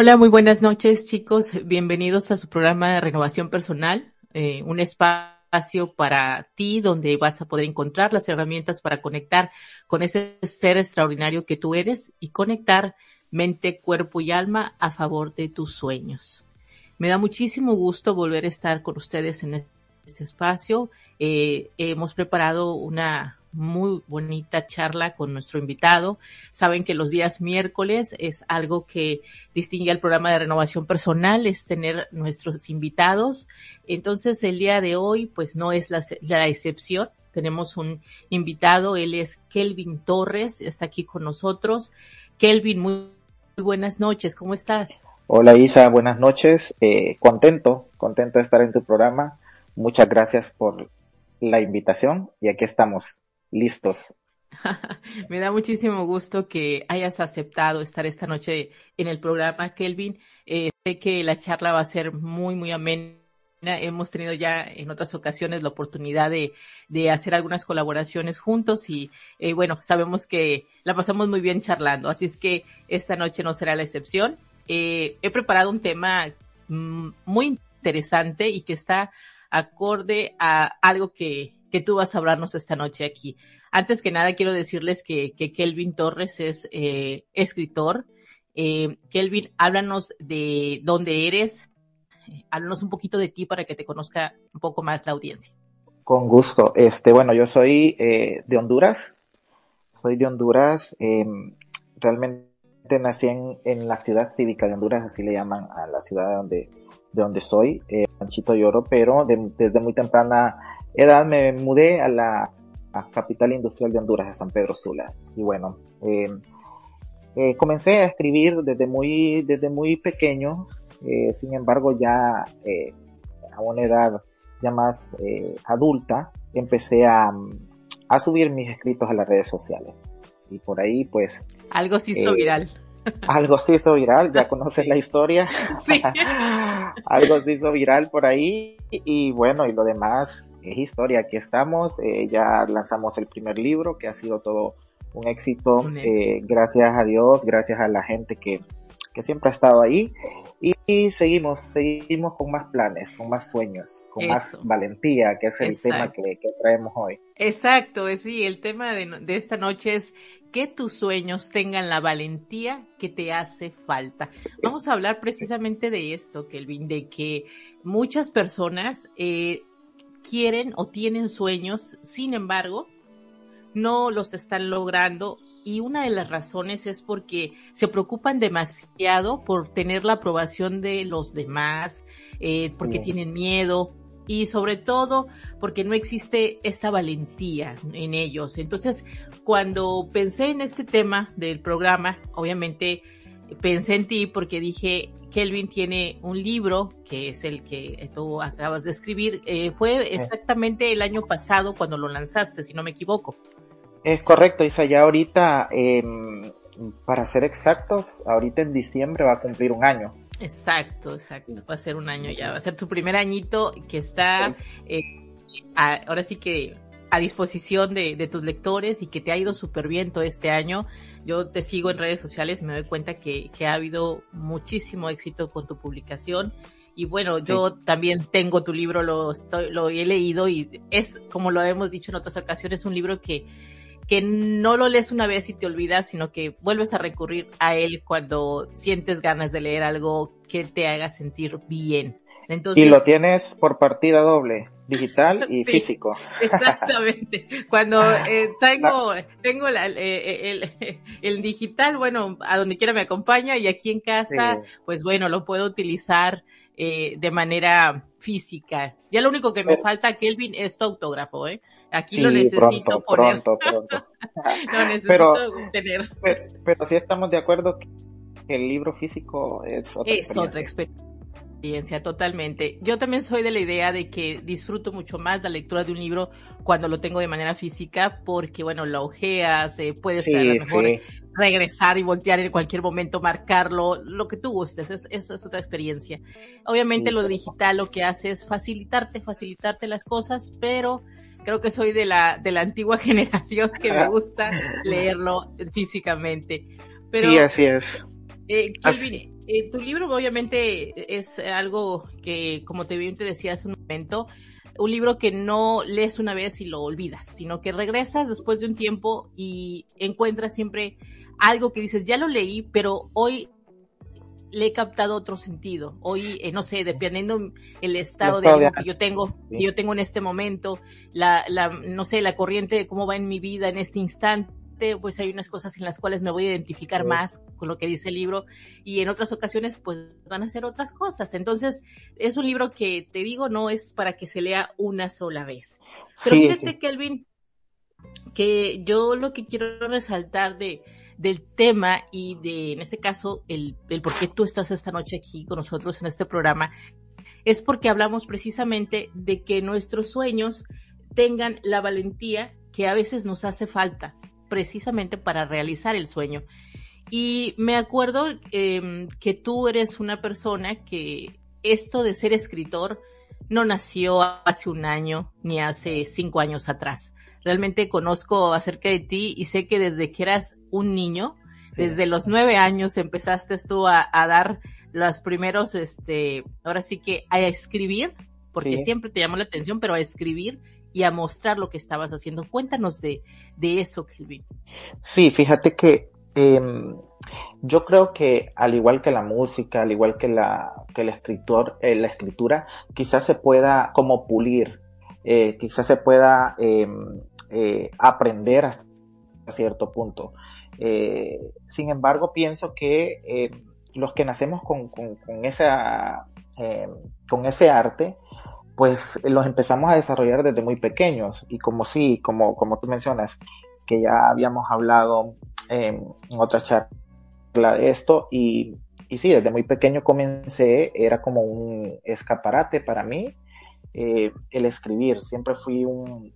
Hola, muy buenas noches chicos. Bienvenidos a su programa de renovación personal, eh, un espacio para ti donde vas a poder encontrar las herramientas para conectar con ese ser extraordinario que tú eres y conectar mente, cuerpo y alma a favor de tus sueños. Me da muchísimo gusto volver a estar con ustedes en este espacio. Eh, hemos preparado una muy bonita charla con nuestro invitado. Saben que los días miércoles es algo que distingue al programa de renovación personal, es tener nuestros invitados. Entonces el día de hoy pues no es la, excepción. Tenemos un invitado, él es Kelvin Torres, está aquí con nosotros. Kelvin, muy, buenas noches, ¿cómo estás? Hola Isa, buenas noches. Eh, contento, contento de estar en tu programa. Muchas gracias por la invitación y aquí estamos listos. Me da muchísimo gusto que hayas aceptado estar esta noche en el programa, Kelvin. Eh, sé que la charla va a ser muy, muy amena. Hemos tenido ya en otras ocasiones la oportunidad de, de hacer algunas colaboraciones juntos y eh, bueno, sabemos que la pasamos muy bien charlando, así es que esta noche no será la excepción. Eh, he preparado un tema mm, muy interesante y que está acorde a algo que que tú vas a hablarnos esta noche aquí. Antes que nada, quiero decirles que, que Kelvin Torres es eh, escritor. Eh, Kelvin, háblanos de dónde eres, háblanos un poquito de ti para que te conozca un poco más la audiencia. Con gusto. Este, bueno, yo soy eh, de Honduras. Soy de Honduras. Em, realmente nací en, en, la ciudad cívica de Honduras, así le llaman a la ciudad donde, de donde soy, eh, Panchito Lloro, pero desde muy temprana edad me mudé a la capital industrial de Honduras, a San Pedro Sula. Y bueno, em, eh, comencé a escribir desde muy, desde muy pequeño, eh, sin embargo ya eh, a una edad ya más adulta, empecé a, a subir mis escritos a las redes sociales. Y por ahí pues... Algo se hizo viral. Algo se hizo viral, ya conoces la historia. Sí. algo se hizo viral por ahí y bueno, y lo demás es historia. Aquí estamos, eh, ya lanzamos el primer libro que ha sido todo un éxito, eh, gracias a Dios, gracias a la gente que, que siempre ha estado ahí y, seguimos, seguimos con más planes, con más sueños, con más valentía, que es el tema que, que, traemos hoy. Exacto, sí, el tema de, de esta noche es que tus sueños tengan la valentía que te hace falta. Vamos a hablar precisamente de esto, Kelvin, de que muchas personas eh, quieren o tienen sueños, sin embargo, no los están logrando y una de las razones es porque se preocupan demasiado por tener la aprobación de los demás, eh, porque tienen miedo, y sobre todo porque no existe esta valentía en ellos. Entonces, cuando pensé en este tema del programa, obviamente pensé en ti porque dije, Kelvin tiene un libro que es el que tú acabas de escribir. Eh, fue exactamente el año pasado cuando lo lanzaste, si no me equivoco. Es correcto, Isa. Ya ahorita, em, para ser exactos, ahorita en diciembre va a cumplir un año. Exacto, exacto. Va a ser un año ya. Va a ser tu primer añito que está eh, ahora sí que a disposición de, de, tus lectores y que te ha ido súper bien todo este año. Yo te sigo en redes sociales y me doy cuenta que, que ha habido muchísimo éxito con tu publicación. Y bueno, yo también tengo tu libro, lo, estoy, lo he leído y es, como lo hemos dicho en otras ocasiones, un libro que que no lo lees una vez y te olvidas, sino que vuelves a recurrir a él cuando sientes ganas de leer algo que te haga sentir bien. Entonces, y lo tienes por partida doble, digital y físico. Exactamente. Cuando eh, tengo, tengo la, eh, el, el, digital, bueno, a donde quiera me acompaña y aquí en casa, pues bueno, lo puedo utilizar eh, de manera física. Ya lo único que me falta, Kelvin, es tu autógrafo, ¿eh? Aquí lo necesito poner. Pronto, pronto. lo necesito pero, tener. Pero, sí estamos de acuerdo que el libro físico es otra es experiencia. otra experiencia, totalmente. Yo también soy de la idea de que disfruto mucho más la lectura de un libro cuando lo tengo de manera física, porque bueno, la ojeas, eh, puedes sí, mejor regresar y voltear en cualquier momento, marcarlo, lo que tú gustes, eso es, es otra experiencia. Obviamente lo digital lo que hace es facilitarte, facilitarte las cosas, pero creo que soy de la, de la antigua generación que me gusta leerlo físicamente. Pero, sí, así es. Eh, Kelvin, eh, tu libro obviamente es algo que, como te bien te decía hace un momento, un libro que no lees una vez y lo olvidas, sino que regresas después de un tiempo y encuentras siempre algo que dices, ya lo leí, pero hoy le he captado otro sentido. Hoy, eh, no sé, dependiendo el estado de ánimo que yo tengo, que yo tengo en este momento, la, la, no sé, la corriente de cómo va en mi vida en este instante, pues hay unas cosas en las cuales me voy a identificar más con lo que dice el libro y en otras ocasiones pues van a ser otras cosas. Entonces es un libro que te digo no es para que se lea una sola vez. Pero fíjate Kelvin que yo lo que quiero resaltar de, del tema y de, en este caso, el, el por qué tú estás esta noche aquí con nosotros en este programa, es porque hablamos precisamente de que nuestros sueños tengan la valentía que a veces nos hace falta precisamente para realizar el sueño. Y me acuerdo em, que tú eres una persona que esto de ser escritor no nació hace un año ni hace cinco años atrás realmente conozco acerca de ti y sé que desde que eras un niño, desde los nueve años empezaste tú a, dar los primeros, este, ahora sí que a escribir, porque siempre te llamó la atención, pero a escribir y a mostrar lo que estabas haciendo. Cuéntanos de, de eso, Kelvin. Sí, fíjate que em, yo creo que al igual que la música, al igual que la, que el escritor, eh, la escritura, quizás se pueda como pulir eh, quizás se pueda em, eh, aprender hasta cierto punto. Eh, sin embargo, pienso que em, los que nacemos con, esa, em, con ese arte, pues los empezamos a desarrollar desde muy pequeños. Y como sí, como, como tú mencionas, que ya habíamos hablado en otra charla de esto, y, y sí, desde muy pequeño comencé, era como un escaparate para mí eh, el escribir. Siempre fui un,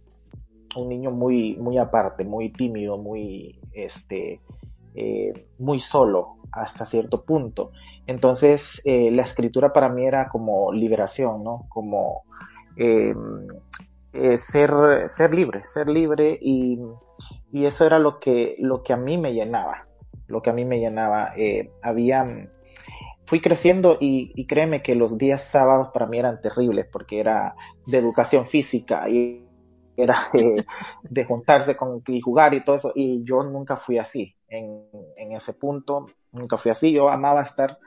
un, niño muy, muy aparte, muy tímido, muy, este, eh, muy solo hasta cierto punto. Entonces, eh, la escritura para mí era como liberación, ¿no? Como ser, ser libre, ser libre y, y, eso era lo que, lo que a mí me llenaba, lo que a mí me llenaba. había fui creciendo y, créeme que los días sábados para mí eran terribles porque era de educación física y era de, juntarse con y jugar y todo eso y yo nunca fui así en, ese punto nunca fui así yo amaba estar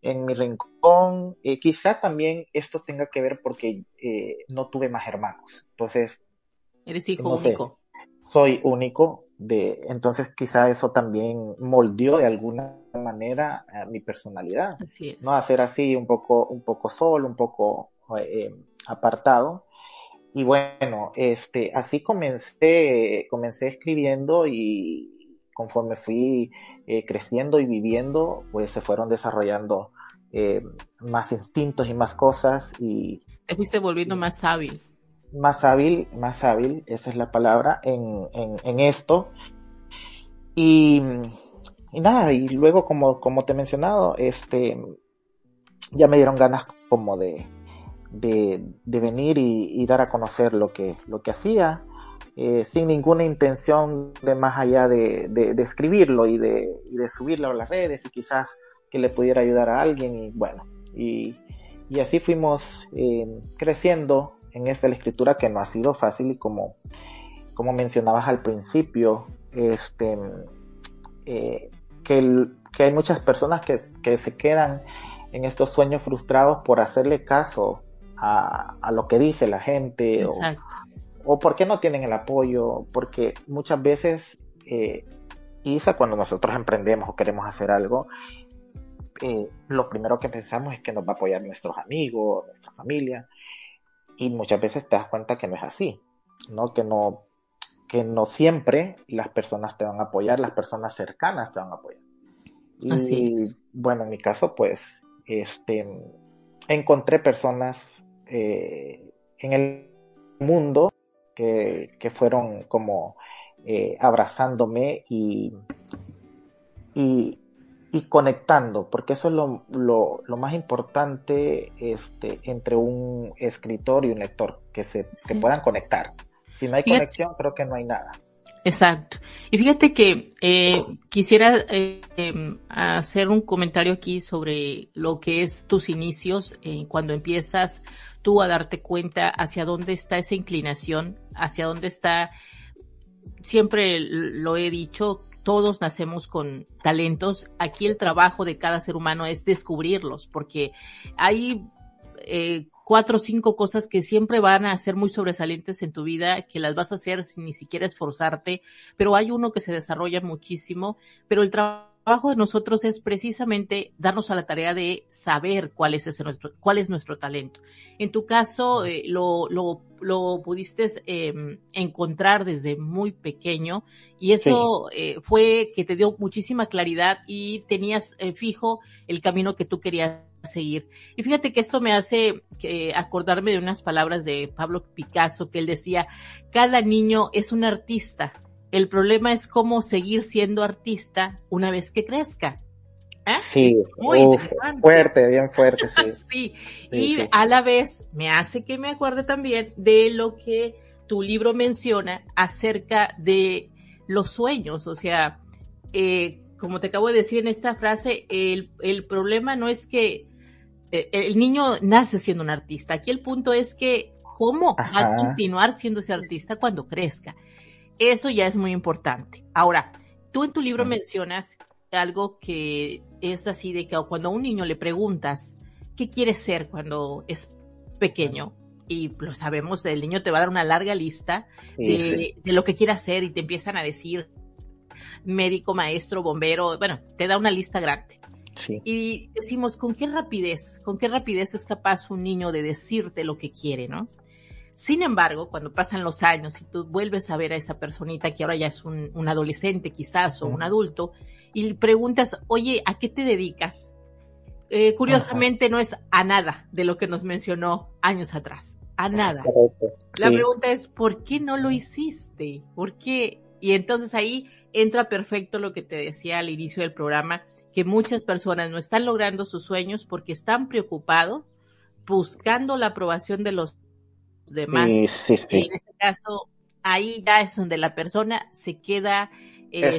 en mi rincón eh, quizá también esto tenga que ver porque eh, no tuve más hermanos entonces eres hijo único soy único de entonces quizá eso también moldeó de alguna manera a mi personalidad, ¿no? A ser así un poco, un poco solo, un poco eh, apartado. Y bueno, este, así comencé, comencé escribiendo y conforme fui eh, creciendo y viviendo, pues se fueron desarrollando eh, más instintos y más cosas y... Te fuiste volviendo más hábil. Más hábil, más hábil, esa es la palabra, en, en, esto. Y nada, y luego como, como te he mencionado, este, ya me dieron ganas como de, de, venir y, dar a conocer lo que, lo que hacía, eh, sin ninguna intención de más allá de, de, escribirlo y de, de, subirlo a las redes y quizás que le pudiera ayudar a alguien y bueno, y, y así fuimos eh, creciendo en esta escritura que no ha sido fácil y como, como mencionabas al principio, este, eh, que, hay muchas personas que, se quedan en estos sueños frustrados por hacerle caso a, lo que dice la gente o, o porque no tienen el apoyo, porque muchas veces, eh, Isa, cuando nosotros emprendemos o queremos hacer algo, eh, lo primero que pensamos es que nos va a apoyar nuestros amigos, nuestra familia, y muchas veces te das cuenta que no es así, ¿no? Que no, que no siempre las personas te van a apoyar, las personas cercanas te van a apoyar. Y bueno, en mi caso, pues, este, encontré personas eh, en el mundo que, que fueron como eh, abrazándome y, y, y, conectando, porque eso es lo, lo, lo, más importante este, entre un escritor y un lector, que se que puedan conectar. Si no hay conexión, creo que no hay nada. Exacto. Y fíjate que eh, quisiera eh, em, hacer un comentario aquí sobre lo que es tus inicios, eh, cuando empiezas tú a darte cuenta hacia dónde está esa inclinación, hacia dónde está, siempre lo he dicho, todos nacemos con talentos. Aquí el trabajo de cada ser humano es descubrirlos, porque hay eh, cuatro o cinco cosas que siempre van a ser muy sobresalientes en tu vida, que las vas a hacer sin ni siquiera esforzarte, pero hay uno que se desarrolla muchísimo, pero el trabajo de nosotros es precisamente darnos a la tarea de saber cuál es ese nuestro, cuál es nuestro talento. En tu caso, eh, lo, lo, lo pudiste eh, encontrar desde muy pequeño y eso eh, fue que te dio muchísima claridad y tenías eh, fijo el camino que tú querías seguir. Y fíjate que esto me hace acordarme de unas palabras de Pablo Picasso que él decía, cada niño es un artista. El problema es cómo seguir siendo artista una vez que crezca. ¿Eh? Sí, muy fuerte, bien fuerte, sí. sí. y a la vez me hace que me acuerde también de lo que tu libro menciona acerca de los sueños, o sea, eh, como te acabo de decir en esta frase, el, el problema no es que eh, el niño nace siendo un artista. Aquí el punto es que cómo va a continuar siendo ese artista cuando crezca. Eso ya es muy importante. Ahora, tú en tu libro mencionas algo que es así de que cuando a un niño le preguntas qué quiere ser cuando es pequeño, y lo sabemos, el niño te va a dar una larga lista de, de lo que quiere hacer y te empiezan a decir médico, maestro, bombero, bueno, te da una lista grande. Y decimos, ¿con qué rapidez, con qué rapidez es capaz un niño de decirte lo que quiere, no? Sin embargo, cuando pasan los años y tú vuelves a ver a esa personita que ahora ya es un, adolescente quizás o un adulto y preguntas, oye, ¿a qué te dedicas? Eh, curiosamente no es a nada de lo que nos mencionó años atrás, a nada. La pregunta es, ¿por qué no lo hiciste? ¿Por qué? Y entonces ahí entra perfecto lo que te decía al inicio del programa, que muchas personas no están logrando sus sueños porque están preocupados buscando la aprobación de los demás. En este caso, ahí ya es donde la persona se queda este,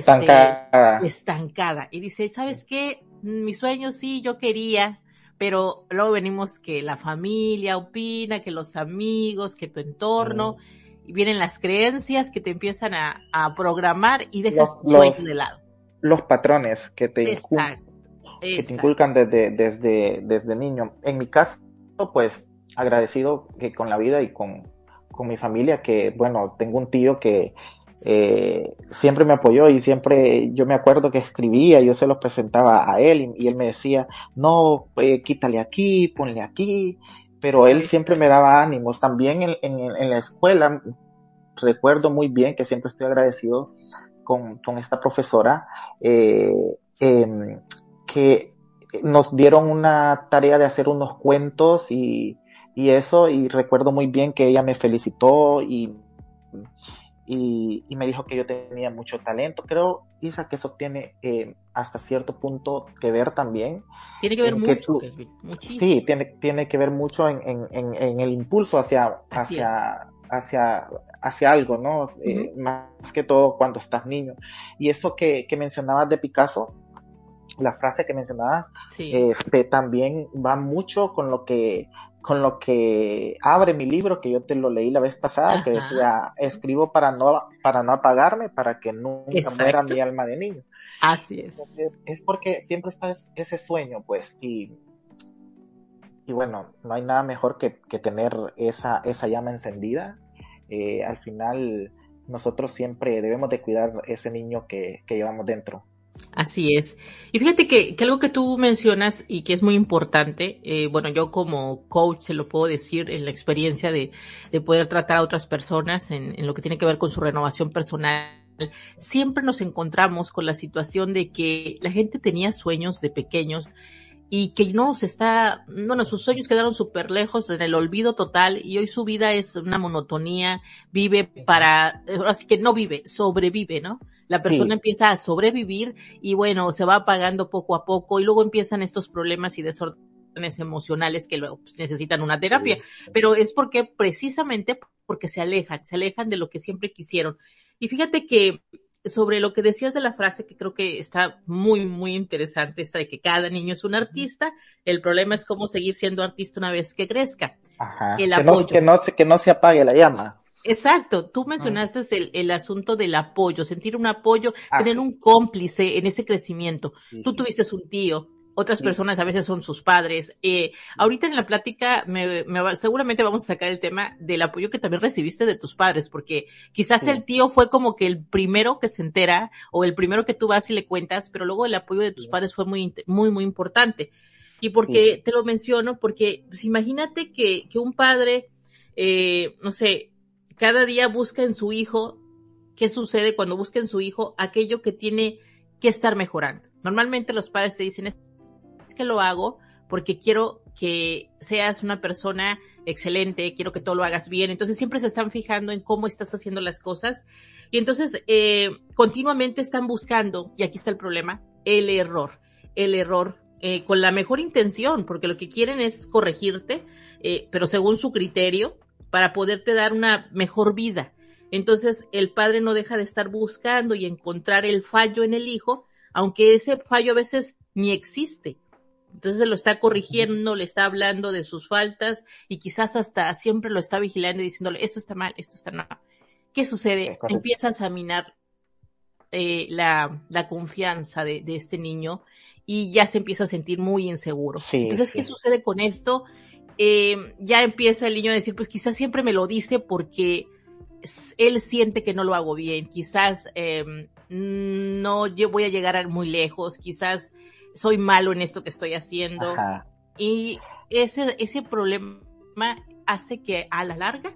estancada. Y dice, ¿sabes qué? Mi sueño sí, yo quería, pero luego venimos que la familia opina, que los amigos, que tu entorno, y vienen las creencias que te empiezan a, programar y dejas tu sueño de lado los patrones que te, inculcan, que te inculcan desde, desde, desde niño. En mi caso, pues agradecido que con la vida y con, con mi familia, que bueno, tengo un tío que eh, siempre me apoyó y siempre yo me acuerdo que escribía, yo se los presentaba a él y, él me decía, no, eh, quítale aquí, ponle aquí, pero él siempre me daba ánimos. También en, en, en la escuela, recuerdo muy bien que siempre estoy agradecido con, con esta profesora, eh, em, que nos dieron una tarea de hacer unos cuentos y, y, eso, y recuerdo muy bien que ella me felicitó y, y, y, me dijo que yo tenía mucho talento. Creo, Isa, que eso tiene eh, hasta cierto punto que ver también. Tiene que ver mucho, Sí, tiene, tiene que ver mucho en, en, en, el impulso hacia, hacia, hacia, hacia algo, ¿no? Eh, más que todo cuando estás niño. Y eso que, que mencionabas de Picasso, la frase que mencionabas, este, también va mucho con lo que con lo que abre mi libro que yo te lo leí la vez pasada que decía escribo para no para no apagarme para que nunca muera mi alma de niño así es. Es porque siempre está ese sueño pues y y bueno no hay nada mejor que, que tener esa esa llama encendida. Eh, al final nosotros siempre debemos de cuidar ese niño que, llevamos dentro. Así es. Y fíjate que, algo que tú mencionas y que es muy importante, eh, bueno, yo como coach se lo puedo decir en la experiencia de, poder tratar a otras personas en, en, lo que tiene que ver con su renovación personal, siempre nos encontramos con la situación de que la gente tenía sueños de pequeños y que no se está, bueno, sus sueños quedaron súper lejos en el olvido total y hoy su vida es una monotonía, vive para, así que no vive, sobrevive, ¿no? La persona empieza a sobrevivir y bueno, se va apagando poco a poco y luego empiezan estos problemas y desórdenes emocionales que luego pues, necesitan una terapia, pero es porque precisamente porque se alejan, se alejan de lo que siempre quisieron. Y fíjate que sobre lo que decías de la frase que creo que está muy, muy interesante, esta de que cada niño es un artista, el problema es cómo seguir siendo artista una vez que crezca. Ajá. El que, No, que, no, que no se apague la llama. Exacto, tú mencionaste el, el, asunto del apoyo, sentir un apoyo, ah, tener un cómplice en ese crecimiento. tú tuviste un tío, otras personas a veces son sus padres. Eh, ahorita en la plática me, me, seguramente vamos a sacar el tema del apoyo que también recibiste de tus padres, porque quizás el tío fue como que el primero que se entera o el primero que tú vas y le cuentas, pero luego el apoyo de tus padres fue muy, muy, muy importante. Y porque te lo menciono, porque pues, imagínate que, que un padre, eh, no sé, cada día busca en su hijo, ¿qué sucede cuando busca en su hijo aquello que tiene que estar mejorando? Normalmente los padres te dicen, que lo hago porque quiero que seas una persona excelente, quiero que todo lo hagas bien. Entonces siempre se están fijando en cómo estás haciendo las cosas. Y entonces eh, continuamente están buscando, y aquí está el problema, el error. El error eh, con la mejor intención, porque lo que quieren es corregirte, eh, pero según su criterio, para poderte dar una mejor vida. Entonces el padre no deja de estar buscando y encontrar el fallo en el hijo, aunque ese fallo a veces ni existe entonces lo está corrigiendo, le está hablando de sus faltas y quizás hasta siempre lo está vigilando y diciéndole, esto está mal, esto está mal. ¿Qué sucede? Empiezas a minar eh, la, la, confianza de, de, este niño y ya se empieza a sentir muy inseguro. Entonces, ¿qué sucede con esto? Eh, ya empieza el niño a decir, pues quizás siempre me lo dice porque él siente que no lo hago bien, quizás eh, no voy a llegar muy lejos, quizás soy malo en esto que estoy haciendo. Y ese, ese problema hace que a la larga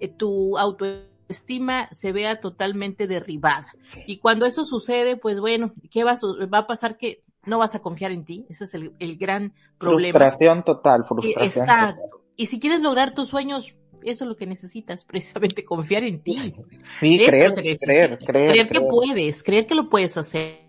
eh, tu autoestima se vea totalmente derribada. Y cuando eso sucede, pues bueno, ¿qué va a, va a pasar? Que no vas a confiar en ti. Ese es el, el gran problema. Frustración total, frustración. Exacto. Y si quieres lograr tus sueños, eso es lo que necesitas, precisamente confiar en ti. Sí, creer, creer, creer, creer, que puedes, creer que lo puedes hacer.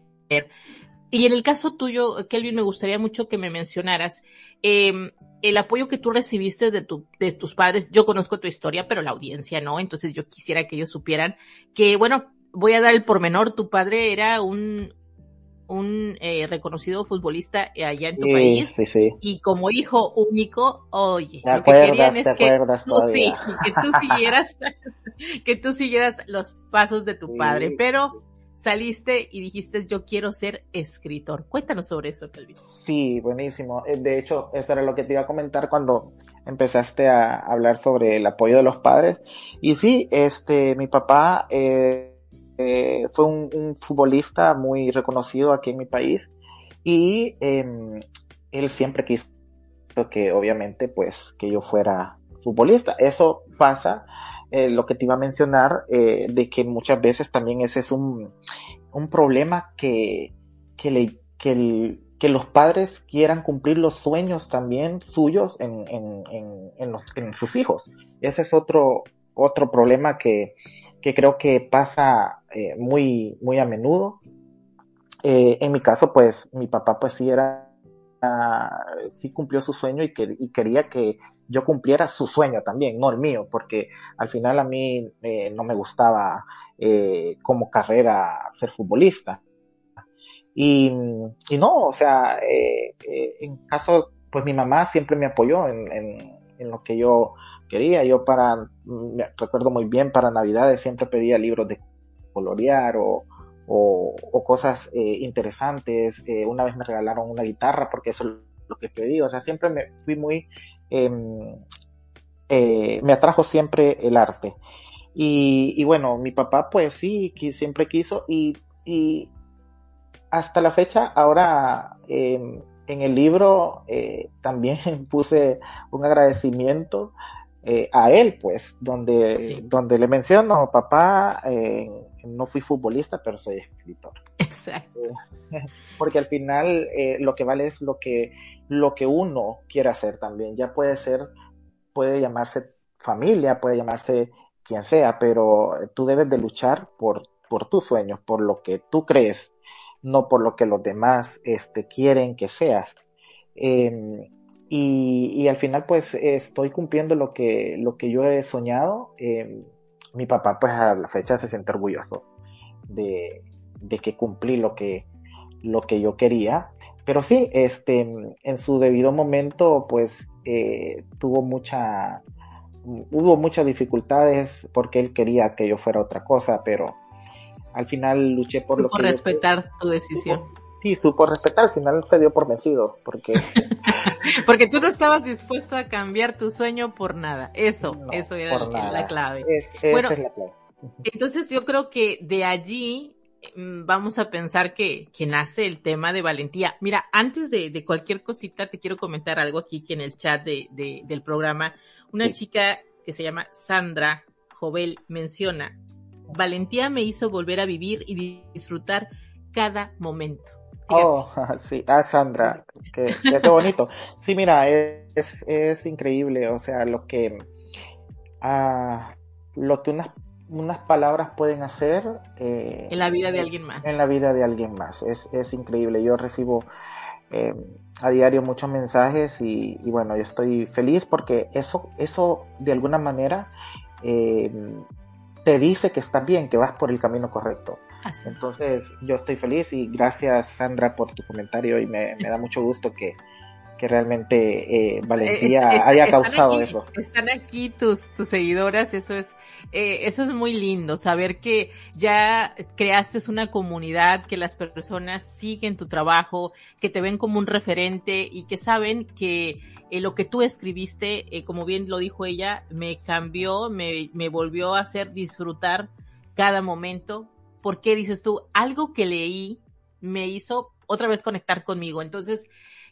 Y en el caso tuyo, Kelvin, me gustaría mucho que me mencionaras eh, el apoyo que tú recibiste de, tu, de tus padres. Yo conozco tu historia, pero la audiencia no. Entonces yo quisiera que ellos supieran que, bueno, voy a dar el pormenor. Tu padre era un, un eh, reconocido futbolista allá en tu país. Sí, sí. Y como hijo único, oye, lo que querían es que tú, sí, que tú siguieras, que tú siguieras los pasos de tu padre. Pero saliste y dijiste yo quiero ser escritor. Cuéntanos sobre eso, Kelvin. Sí, buenísimo. Eh, de hecho, eso era lo que te iba a comentar cuando empezaste a hablar sobre el apoyo de los padres. Y sí, este, mi papá eh, eh, fue un, futbolista muy reconocido aquí en mi país y em, él siempre quiso que obviamente pues que yo fuera futbolista. Eso pasa eh, lo que te iba a mencionar, eh, de que muchas veces también ese es un, un problema que, que, los padres quieran cumplir los sueños también suyos en, en, en sus hijos. Ese es otro, otro problema que, que creo que pasa eh, muy, muy a menudo. en mi caso, pues mi papá pues sí era, sí cumplió su sueño y, que, y quería que yo cumpliera su sueño también, no el mío, porque al final a mí eh, no me gustaba eh, como carrera ser futbolista. Y, y no, o sea, eh, eh, en caso, pues mi mamá siempre me apoyó en, en, lo que yo quería. Yo para, me recuerdo muy bien, para Navidades siempre pedía libros de colorear o, o, cosas eh, interesantes. una vez me regalaron una guitarra porque eso es lo que pedí. O sea, siempre me fui muy Em, eh, me atrajo siempre el arte. Y, bueno, mi papá pues sí, siempre quiso y, hasta la fecha, ahora em, en el libro eh, también puse un agradecimiento eh, a él, pues, donde, donde le menciono, papá, no fui futbolista, pero soy escritor. Exacto. porque al final lo que vale es lo que lo que uno quiere hacer también. Ya puede ser, puede llamarse familia, puede llamarse quien sea, pero tú debes de luchar por, por tus sueños, por lo que tú crees, no por lo que los demás este, quieren que seas. Em, y, y, al final pues estoy cumpliendo lo que, lo que yo he soñado. Eh, mi papá pues a la fecha se siente orgulloso de, de que cumplí lo que, lo que yo quería. Pero sí, este, en su debido momento, pues, eh, tuvo mucha, hubo muchas dificultades porque él quería que yo fuera otra cosa, pero al final luché por lo que... respetar tu decisión. Sí, supo respetar, al final se dio por vencido, porque... porque tú no estabas dispuesto a cambiar tu sueño por nada, eso, eso era la clave. bueno, es la clave. Entonces yo creo que de allí mm, vamos a pensar que, que nace el tema de valentía. Mira, antes de, de, cualquier cosita te quiero comentar algo aquí que en el chat de, de del programa. Una chica que se llama Sandra Jovel menciona, valentía me hizo volver a vivir y disfrutar cada momento. Oh, sí, ah, Sandra, qué, qué, bonito. Sí, mira, es, es increíble, o sea, lo que, ah, lo que unas, unas palabras pueden hacer. Eh, en la vida de alguien más. En la vida de alguien más, es, es increíble. Yo recibo eh, a diario muchos mensajes y, y, bueno, yo estoy feliz porque eso, eso de alguna manera eh, te dice que estás bien, que vas por el camino correcto. Entonces, yo estoy feliz y gracias Sandra por tu comentario y me, da mucho gusto que, que realmente eh, Valentía haya causado eso. Están aquí tus, tus seguidoras, eso es, eh, eso es muy lindo, saber que ya creaste una comunidad, que las personas siguen tu trabajo, que te ven como un referente y que saben que eh, lo que tú escribiste, eh, como bien lo dijo ella, me cambió, me, me volvió a hacer disfrutar cada momento. Porque dices tú, algo que leí me hizo otra vez conectar conmigo. Entonces,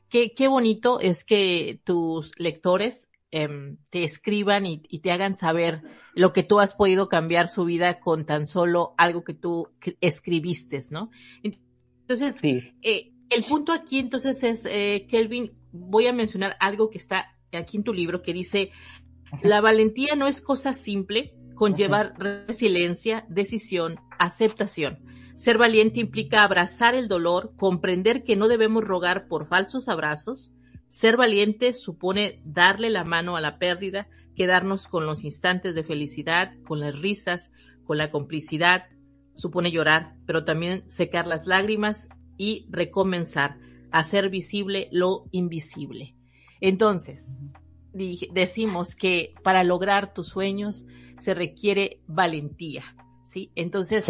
qué, qué bonito es que tus lectores em, te escriban y, te hagan saber lo que tú has podido cambiar su vida con tan solo algo que tú escribiste, ¿no? Entonces, eh, el punto aquí entonces es, eh, Kelvin, voy a mencionar algo que está aquí en tu libro que dice, la valentía no es cosa simple, conllevar resiliencia, decisión, aceptación. Ser valiente implica abrazar el dolor, comprender que no debemos rogar por falsos abrazos. Ser valiente supone darle la mano a la pérdida, quedarnos con los instantes de felicidad, con las risas, con la complicidad. Supone llorar, pero también secar las lágrimas y recomenzar hacer visible lo invisible. Entonces, decimos que para lograr tus sueños se requiere valentía, ¿sí? Entonces,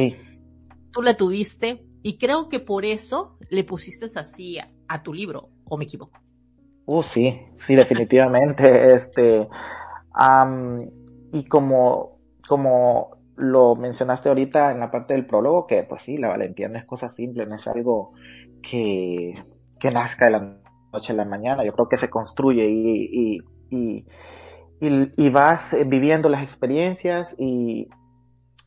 tú la tuviste y creo que por eso le pusiste así a, tu libro, ¿o me equivoco? Uh, sí, sí, definitivamente. este, y como, como lo mencionaste ahorita en la parte del prólogo, que pues sí, la valentía no es cosa simple, no es algo que que nazca de la noche a la mañana. Yo creo que se construye y, y, y, vas viviendo las experiencias y,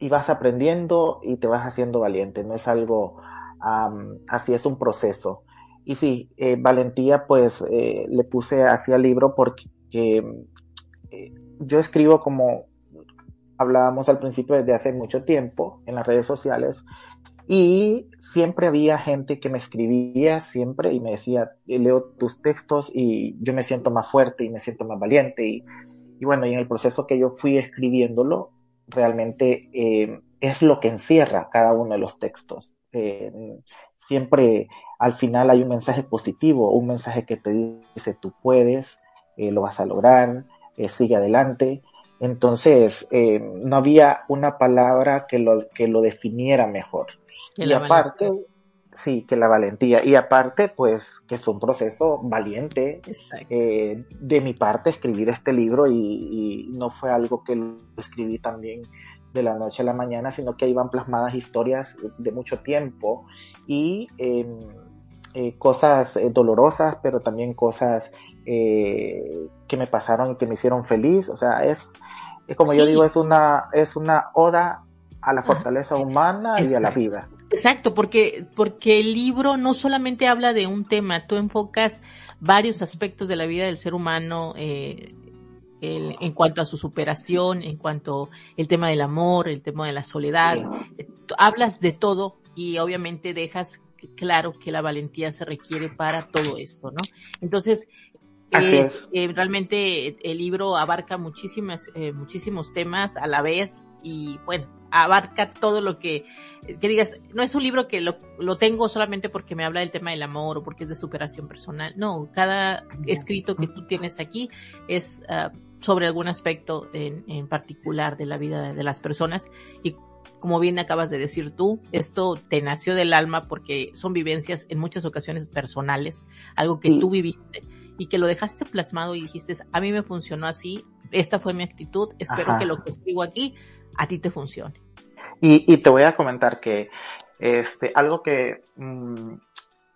vas aprendiendo y te vas haciendo valiente. No es algo así, es un proceso. Y sí, eh, valentía, pues eh, le puse así al libro porque yo escribo como hablábamos al principio desde hace mucho tiempo en las redes sociales y siempre había gente que me escribía siempre y me decía, leo tus textos y yo me siento más fuerte y me siento más valiente. Y, y bueno, y en el proceso que yo fui escribiéndolo, realmente eh, es lo que encierra cada uno de los textos. Eh, siempre al final hay un mensaje positivo, un mensaje que te dice tú puedes, eh, lo vas a lograr, sigue adelante. Entonces, no había una palabra que lo, que lo definiera mejor y aparte, sí, que la valentía. Y aparte, pues, que fue un proceso valiente eh, de mi parte escribir este libro y, no fue algo que lo escribí también de la noche a la mañana, sino que ahí van plasmadas historias de mucho tiempo y em, eh, cosas eh, dolorosas, pero también cosas que me pasaron y que me hicieron feliz. O sea, es, es como yo digo, es una, es una oda a la fortaleza humana y a la vida. Exacto, porque, porque el libro no solamente habla de un tema, tú enfocas varios aspectos de la vida del ser humano, eh, en cuanto a su superación, en cuanto el tema del amor, el tema de la soledad, hablas de todo y obviamente dejas claro que la valentía se requiere para todo esto, ¿no? Entonces, es, eh, realmente el libro abarca muchísimas, eh, muchísimos temas a la vez, y bueno, abarca todo lo que, que digas, no es un libro que lo, lo tengo solamente porque me habla del tema del amor o porque es de superación personal. No, cada escrito que tú tienes aquí es uh, sobre algún aspecto en, en particular de la vida de las personas y como bien acabas de decir tú, esto te nació del alma porque son vivencias en muchas ocasiones personales, algo que tú viviste y que lo dejaste plasmado y dijiste, a mí me funcionó así, esta fue mi actitud, espero Ajá. que lo que escribo aquí a ti te funcione. Y, y te voy a comentar que este, algo que mmm,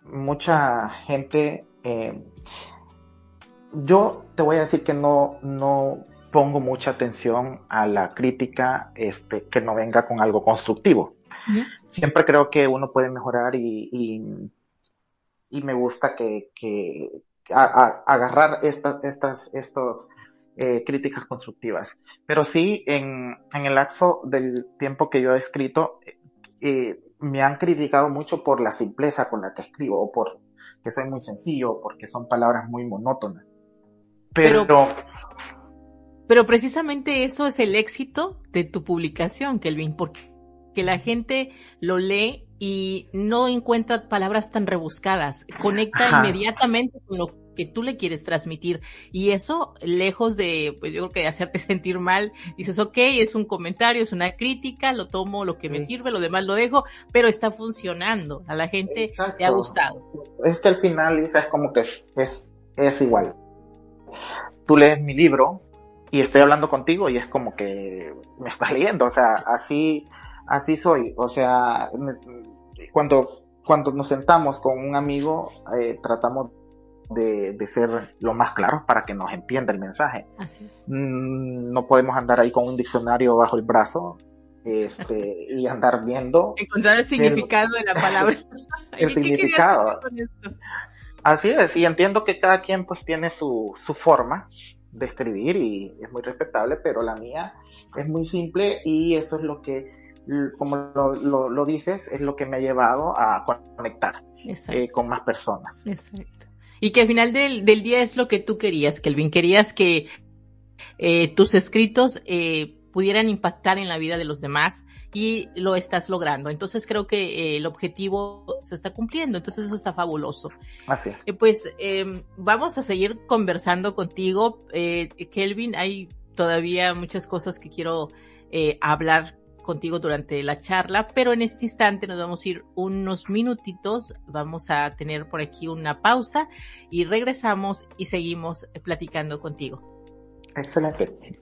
mucha gente, eh, yo te voy a decir que no, no pongo mucha atención a la crítica este, que no venga con algo constructivo. Uh -huh. Siempre creo que uno puede mejorar y, y, y me gusta que, que a, a, agarrar estas, estas, estos eh, críticas constructivas. Pero sí, en, en el lapso del tiempo que yo he escrito, eh, me han criticado mucho por la simpleza con la que escribo, o por que soy muy sencillo, porque son palabras muy monótonas. Pero, pero, pero precisamente eso es el éxito de tu publicación, Kelvin, porque que la gente lo lee y no encuentra palabras tan rebuscadas, conecta Ajá. inmediatamente con lo que tú le quieres transmitir. Y eso, lejos de, pues yo creo que de hacerte sentir mal, dices, ok, es un comentario, es una crítica, lo tomo, lo que me sirve, lo demás lo dejo, pero está funcionando. A la gente Exacto. le ha gustado. Es que al final, Lisa, es como que es, es, es igual. Tú lees mi libro y estoy hablando contigo y es como que me estás leyendo. O sea, así, así soy. O sea, cuando, cuando nos sentamos con un amigo, eh, tratamos de, de, ser lo más claros para que nos entienda el mensaje. Así es. Mm, no podemos andar ahí con un diccionario bajo el brazo este, y andar viendo. Encontrar el significado el, de la palabra. el significado. Así es, y entiendo que cada quien pues tiene su, su forma de escribir y es muy respetable, pero la mía es muy simple y eso es lo que, como lo, lo, lo dices, es lo que me ha llevado a conectar eh, con más personas. Exacto y que al final del, del día es lo que tú querías, Kelvin. Querías que eh, tus escritos eh, pudieran impactar en la vida de los demás y lo estás logrando. Entonces creo que eh, el objetivo se está cumpliendo. Entonces eso está fabuloso. Así. Eh, pues eh, vamos a seguir conversando contigo, Kelvin. Hay todavía muchas cosas que quiero eh, hablar contigo durante la charla, pero en este instante nos vamos a ir unos minutitos, vamos a tener por aquí una pausa y regresamos y seguimos platicando contigo. Excelente.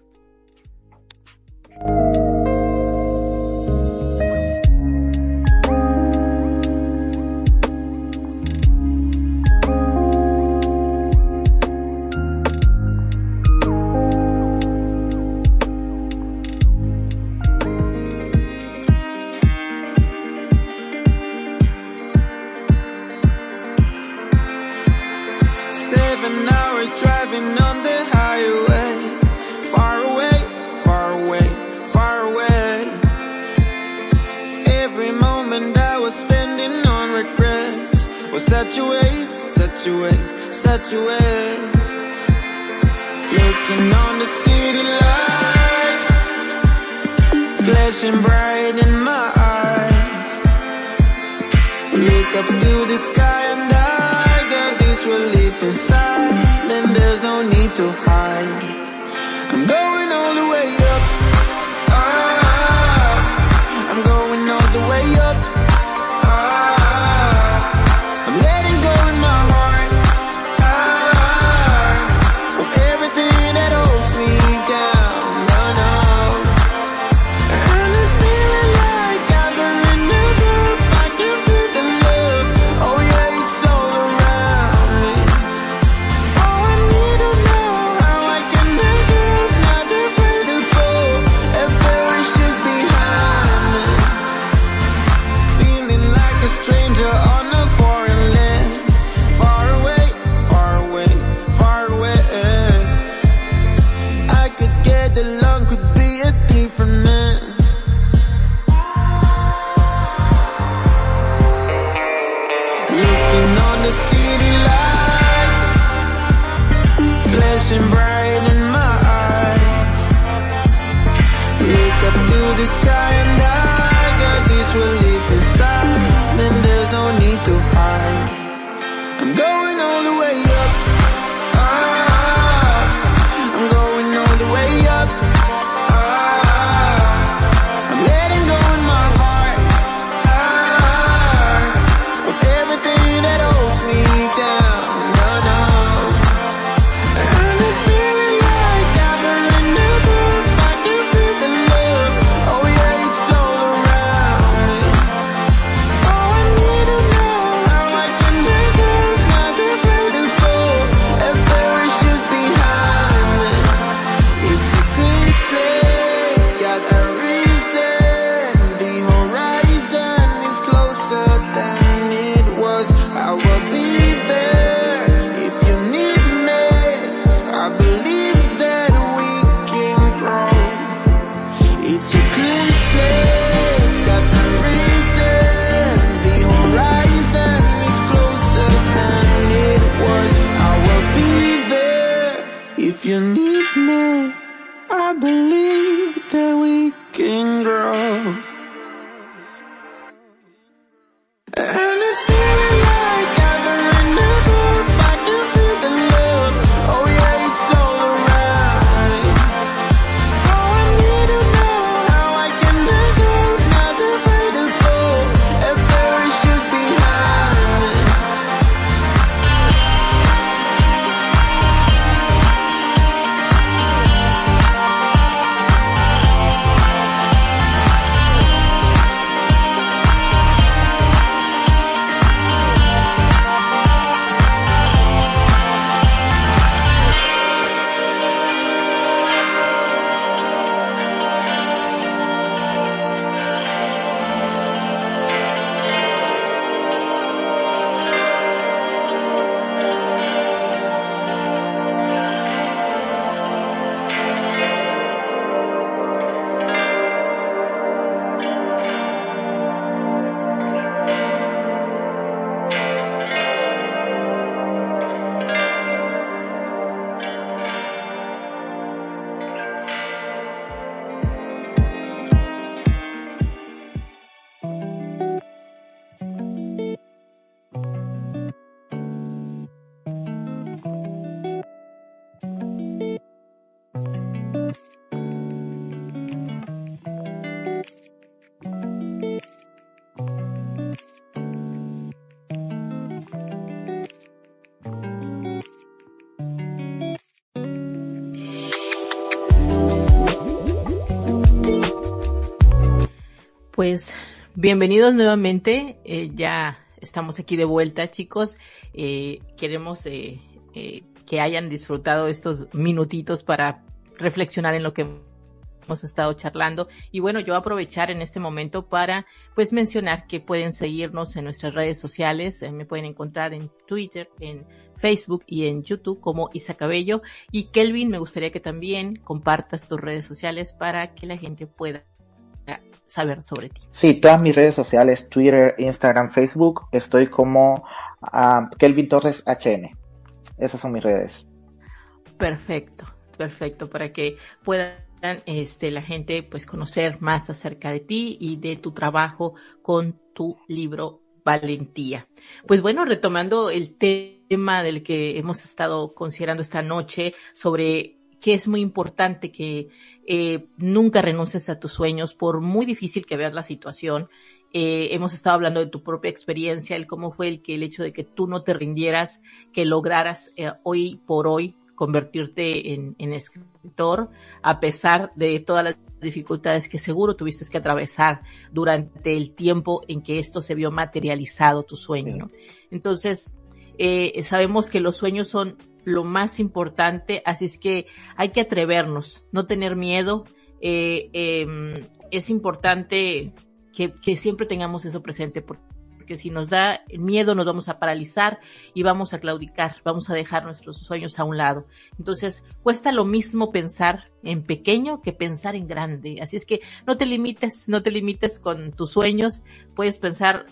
Pues bienvenidos nuevamente. Eh, ya estamos aquí de vuelta, chicos. Eh, queremos eh, que hayan disfrutado estos minutitos para reflexionar en lo que hemos estado charlando. Y bueno, yo aprovechar en este momento para pues mencionar que pueden seguirnos en nuestras redes sociales. me pueden encontrar en Twitter, en Facebook y en YouTube como Isa Cabello. Y Kelvin, me gustaría que también compartas tus redes sociales para que la gente pueda saber sobre ti. Sí, todas mis redes sociales, Twitter, Instagram, Facebook, estoy como uh, Kelvin Torres HN. Esas son mis redes. Perfecto, perfecto, para que puedan este, la gente pues conocer más acerca de ti y de tu trabajo con tu libro Valentía. Pues bueno, retomando el tema del que hemos estado considerando esta noche sobre que es muy importante que eh, nunca renuncies a tus sueños, por muy difícil que veas la situación. Eh, hemos estado hablando de tu propia experiencia, el cómo fue el que el hecho de que tú no te rindieras, que lograras eh, hoy por hoy convertirte en, en, escritor, a pesar de todas las dificultades que seguro tuviste que atravesar durante el tiempo en que esto se vio materializado tu sueño. Entonces, eh, sabemos que los sueños son lo más importante, así es que hay que atrevernos, no tener miedo. Eh, eh, es importante que, que, siempre tengamos eso presente, porque si nos da miedo nos vamos a paralizar y vamos a claudicar, vamos a dejar nuestros sueños a un lado. Entonces, cuesta lo mismo pensar en pequeño que pensar en grande. Así es que no te limites, no te limites con tus sueños, puedes pensar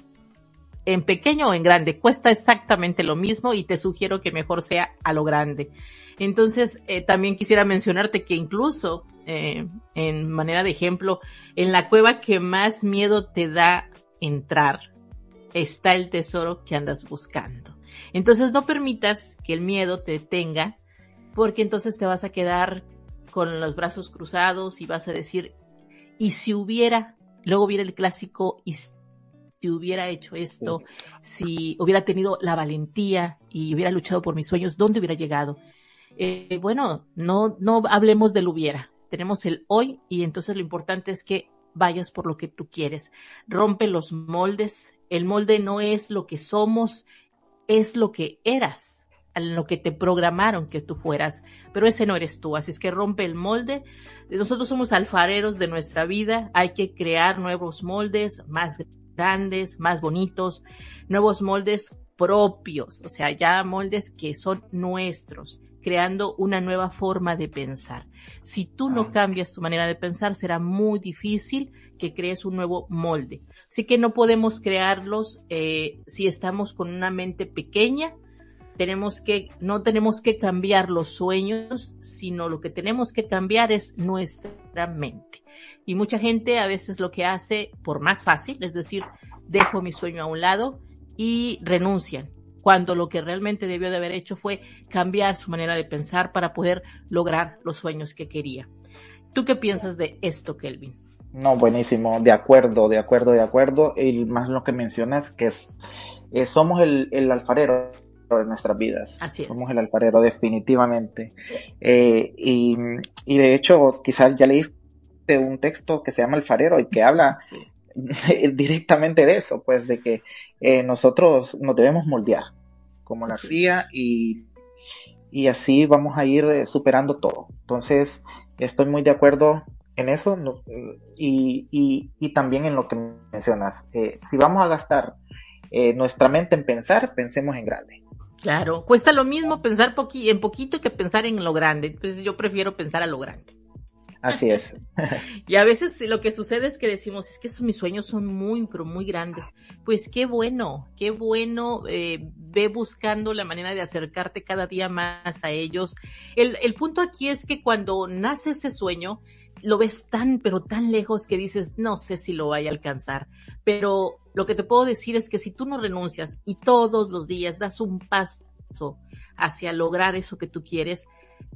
en pequeño o en grande, cuesta exactamente lo mismo y te sugiero que mejor sea a lo grande. Entonces, eh, también quisiera mencionarte que incluso, eh, en manera de ejemplo, en la cueva que más miedo te da entrar, está el tesoro que andas buscando. Entonces, no permitas que el miedo te detenga, porque entonces te vas a quedar con los brazos cruzados y vas a decir, y si hubiera, luego viene el clásico, y si hubiera hecho esto, si hubiera tenido la valentía y hubiera luchado por mis sueños, ¿dónde hubiera llegado? Eh, bueno, no, no hablemos del hubiera. Tenemos el hoy y entonces lo importante es que vayas por lo que tú quieres. Rompe los moldes. El molde no es lo que somos, es lo que eras, lo que te programaron que tú fueras, pero ese no eres tú, así es que rompe el molde. Nosotros somos alfareros de nuestra vida, hay que crear nuevos moldes más grandes, más bonitos, nuevos moldes propios, o sea, ya moldes que son nuestros, creando una nueva forma de pensar. Si tú no ah. cambias tu manera de pensar, será muy difícil que crees un nuevo molde. Así que no podemos crearlos eh, si estamos con una mente pequeña. Tenemos que, no tenemos que cambiar los sueños, sino lo que tenemos que cambiar es nuestra mente. Y mucha gente a veces lo que hace, por más fácil, es decir, dejo mi sueño a un lado y renuncian, cuando lo que realmente debió de haber hecho fue cambiar su manera de pensar para poder lograr los sueños que quería. ¿Tú qué piensas de esto, Kelvin? No, buenísimo, de acuerdo, de acuerdo, de acuerdo. Y más lo que mencionas, que es, eh, somos el, el, alfarero de nuestras vidas. Así es. Somos el alfarero definitivamente. Eh, y, y, de hecho, quizás ya leíste un texto que se llama Alfarero y que habla directamente de eso, pues de que eh, nosotros nos debemos moldear como la arcilla y, y así vamos a ir superando todo. Entonces, estoy muy de acuerdo en eso y, y, y, también en lo que mencionas. Eh, si vamos a gastar eh, nuestra mente en pensar, pensemos en grande. Claro, cuesta lo mismo pensar poqui en poquito que pensar en lo grande. Entonces yo prefiero pensar a lo grande. Así es. y a veces lo que sucede es que decimos, es que esos mis sueños son muy, pero muy grandes. Pues qué bueno, qué bueno, eh, ve buscando la manera de acercarte cada día más a ellos. El, el punto aquí es que cuando nace ese sueño, lo ves tan, pero tan lejos que dices, no sé si lo vaya a alcanzar. Pero lo que te puedo decir es que si tú no renuncias y todos los días das un paso hacia lograr eso que tú quieres,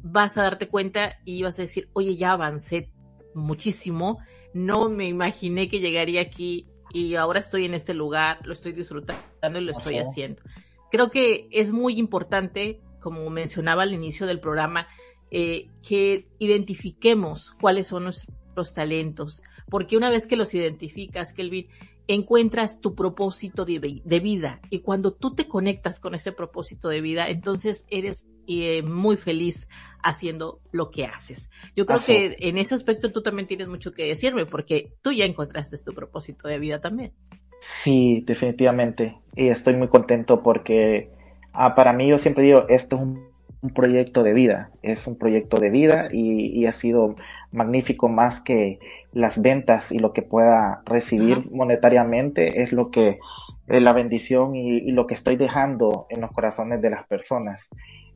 vas a darte cuenta y vas a decir, oye, ya avancé muchísimo, no me imaginé que llegaría aquí y ahora estoy en este lugar, lo estoy disfrutando y lo estoy haciendo. Creo que es muy importante, como mencionaba al inicio del programa, eh, que identifiquemos cuáles son nuestros talentos, porque una vez que los identificas, Kelvin, encuentras tu propósito de, de, vida y cuando tú te conectas con ese propósito de vida, entonces eres eh, muy feliz haciendo lo que haces. Yo creo que en ese aspecto tú también tienes mucho que decirme porque tú ya encontraste tu propósito de vida también. Sí, definitivamente. Y estoy muy contento porque ah, para mí yo siempre digo, esto es un, proyecto de vida, es un proyecto de vida y, ha sido magnífico más que las ventas y lo que pueda recibir monetariamente, es lo que es la bendición y, lo que estoy dejando en los corazones de las personas.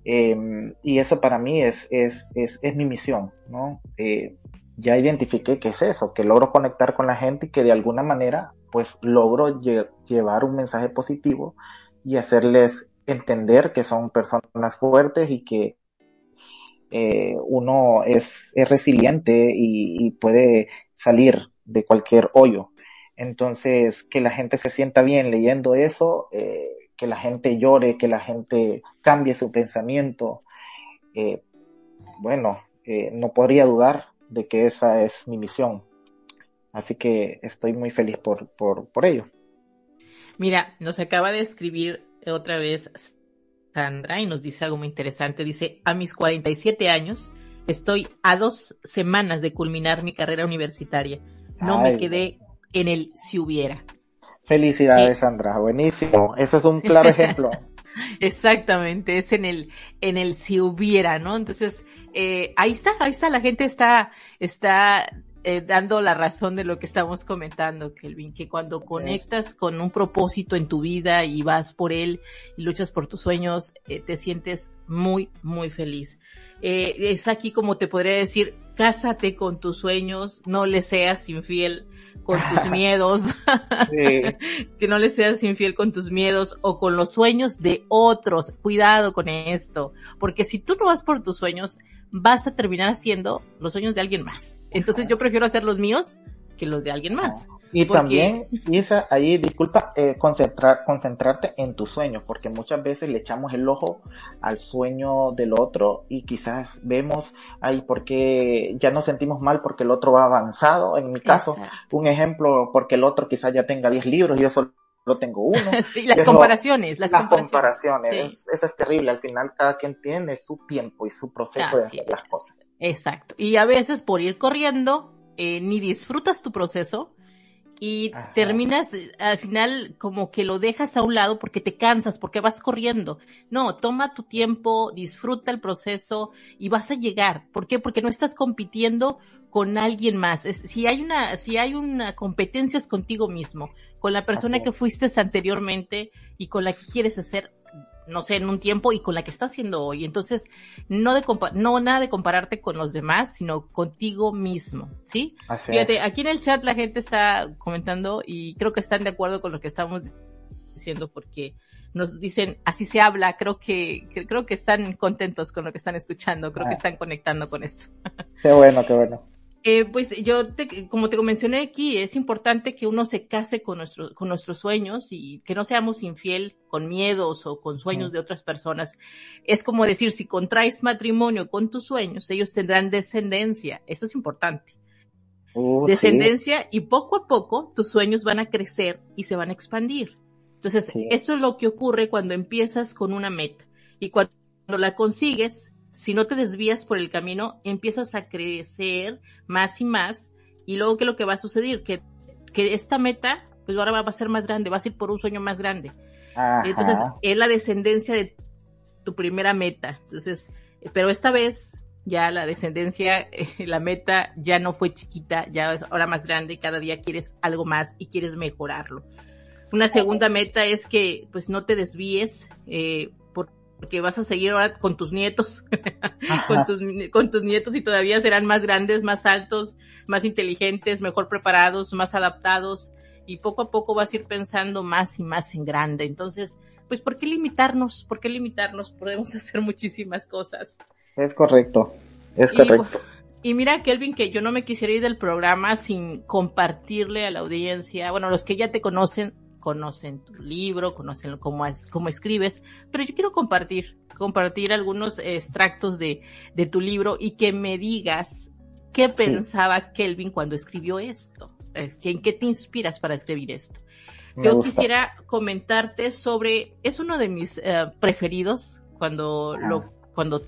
Em, y eso para mí es, es, es, es mi misión, ¿no? Eh, ya identifiqué que es eso, que logro conectar con la gente y que de alguna manera pues logro llevar un mensaje positivo y hacerles entender que son personas fuertes y que eh, uno es, es resiliente y, puede salir de cualquier hoyo. Entonces, que la gente se sienta bien leyendo eso, eh, que la gente llore, que la gente cambie su pensamiento, eh, bueno, no podría dudar de que esa es mi misión. Así que estoy muy feliz por, por, por ello. Mira, nos acaba de escribir otra vez Sandra y nos dice algo muy interesante. Dice, a mis 47 años estoy a dos semanas de culminar mi carrera universitaria. No me quedé en el si hubiera. Felicidades, Sandra. Buenísimo. Ese es un claro ejemplo. Exactamente, es en el, en el si hubiera, ¿no? Entonces, eh, ahí está, ahí está, la gente está, está eh, dando la razón de lo que estamos comentando, Kelvin, que cuando conectas con un propósito en tu vida y vas por él y luchas por tus sueños, eh, te sientes muy, muy feliz. Eh, es aquí como te podría decir, cásate con tus sueños, no le seas infiel con tus miedos, que no le seas infiel con tus miedos o con los sueños de otros. Cuidado con esto, porque si tú no vas por tus sueños, vas a terminar haciendo los sueños de alguien más. Entonces yo prefiero hacer los míos que los de alguien más. Y también, Isa, ahí disculpa, eh, concentrar, concentrarte en tus sueños, porque muchas veces le echamos el ojo al sueño del otro y quizás vemos, ahí porque ya nos sentimos mal porque el otro va avanzado. En mi caso, un ejemplo, porque el otro quizás ya tenga 10 libros y yo solo lo tengo uno. sí, las comparaciones, las, comparaciones. eso es terrible. Al final cada quien tiene su tiempo y su proceso de hacer las cosas. Exacto. Y a veces por ir corriendo, eh, ni disfrutas tu proceso y terminas al final como que lo dejas a un lado porque te cansas, porque vas corriendo. No, toma tu tiempo, disfruta el proceso y vas a llegar. ¿Por qué? Porque no estás compitiendo con alguien más. si hay una, si hay una competencia es contigo mismo, con la persona que fuiste anteriormente y con la que quieres hacer no sé, en un tiempo y con la que estás haciendo hoy. Entonces, no de no nada de compararte con los demás, sino contigo mismo, ¿sí? Fíjate, aquí en el chat la gente está comentando y creo que están de acuerdo con lo que estamos diciendo porque nos dicen así se habla, creo que, creo que están contentos con lo que están escuchando, creo que ah. están conectando con esto. Qué bueno, qué bueno. Eh, pues yo, como te mencioné aquí, es importante que uno se case con, nuestro, con nuestros sueños y que no seamos infiel con miedos o con sueños de otras personas. Es como decir, si contraes matrimonio con tus sueños, ellos tendrán descendencia. Eso es importante. Oh, descendencia y poco a poco tus sueños van a crecer y se van a expandir. Entonces, esto es lo que ocurre cuando empiezas con una meta y cuando la consigues, si no te desvías por el camino, empiezas a crecer más y más, y luego qué es lo que va a suceder, que, que esta meta, pues ahora va a ser más grande, vas a ir por un sueño más grande. Entonces, es la descendencia de tu primera meta. Entonces, pero esta vez ya la descendencia, la meta ya no fue chiquita, ya es ahora más grande, cada día quieres algo más y quieres mejorarlo. Una segunda meta es que pues no te desvíes, eh, porque vas a seguir ahora con tus nietos, con, tus, con tus nietos y todavía serán más grandes, más altos, más inteligentes, mejor preparados, más adaptados y poco a poco vas a ir pensando más y más en grande. Entonces, pues, ¿por qué limitarnos? ¿Por qué limitarnos? Podemos hacer muchísimas cosas. Es correcto, es correcto. Y mira, Kelvin, que yo no me quisiera ir del programa sin compartirle a la audiencia, bueno, los que ya te conocen, conocen tu libro, conocen cómo, es, cómo escribes, pero yo quiero compartir, compartir algunos extractos de, de tu libro y que me digas ¿Qué pensaba Kelvin cuando escribió esto? ¿En qué te inspiras para escribir esto? Yo quisiera comentarte sobre, es uno de mis eh, preferidos cuando lo, cuando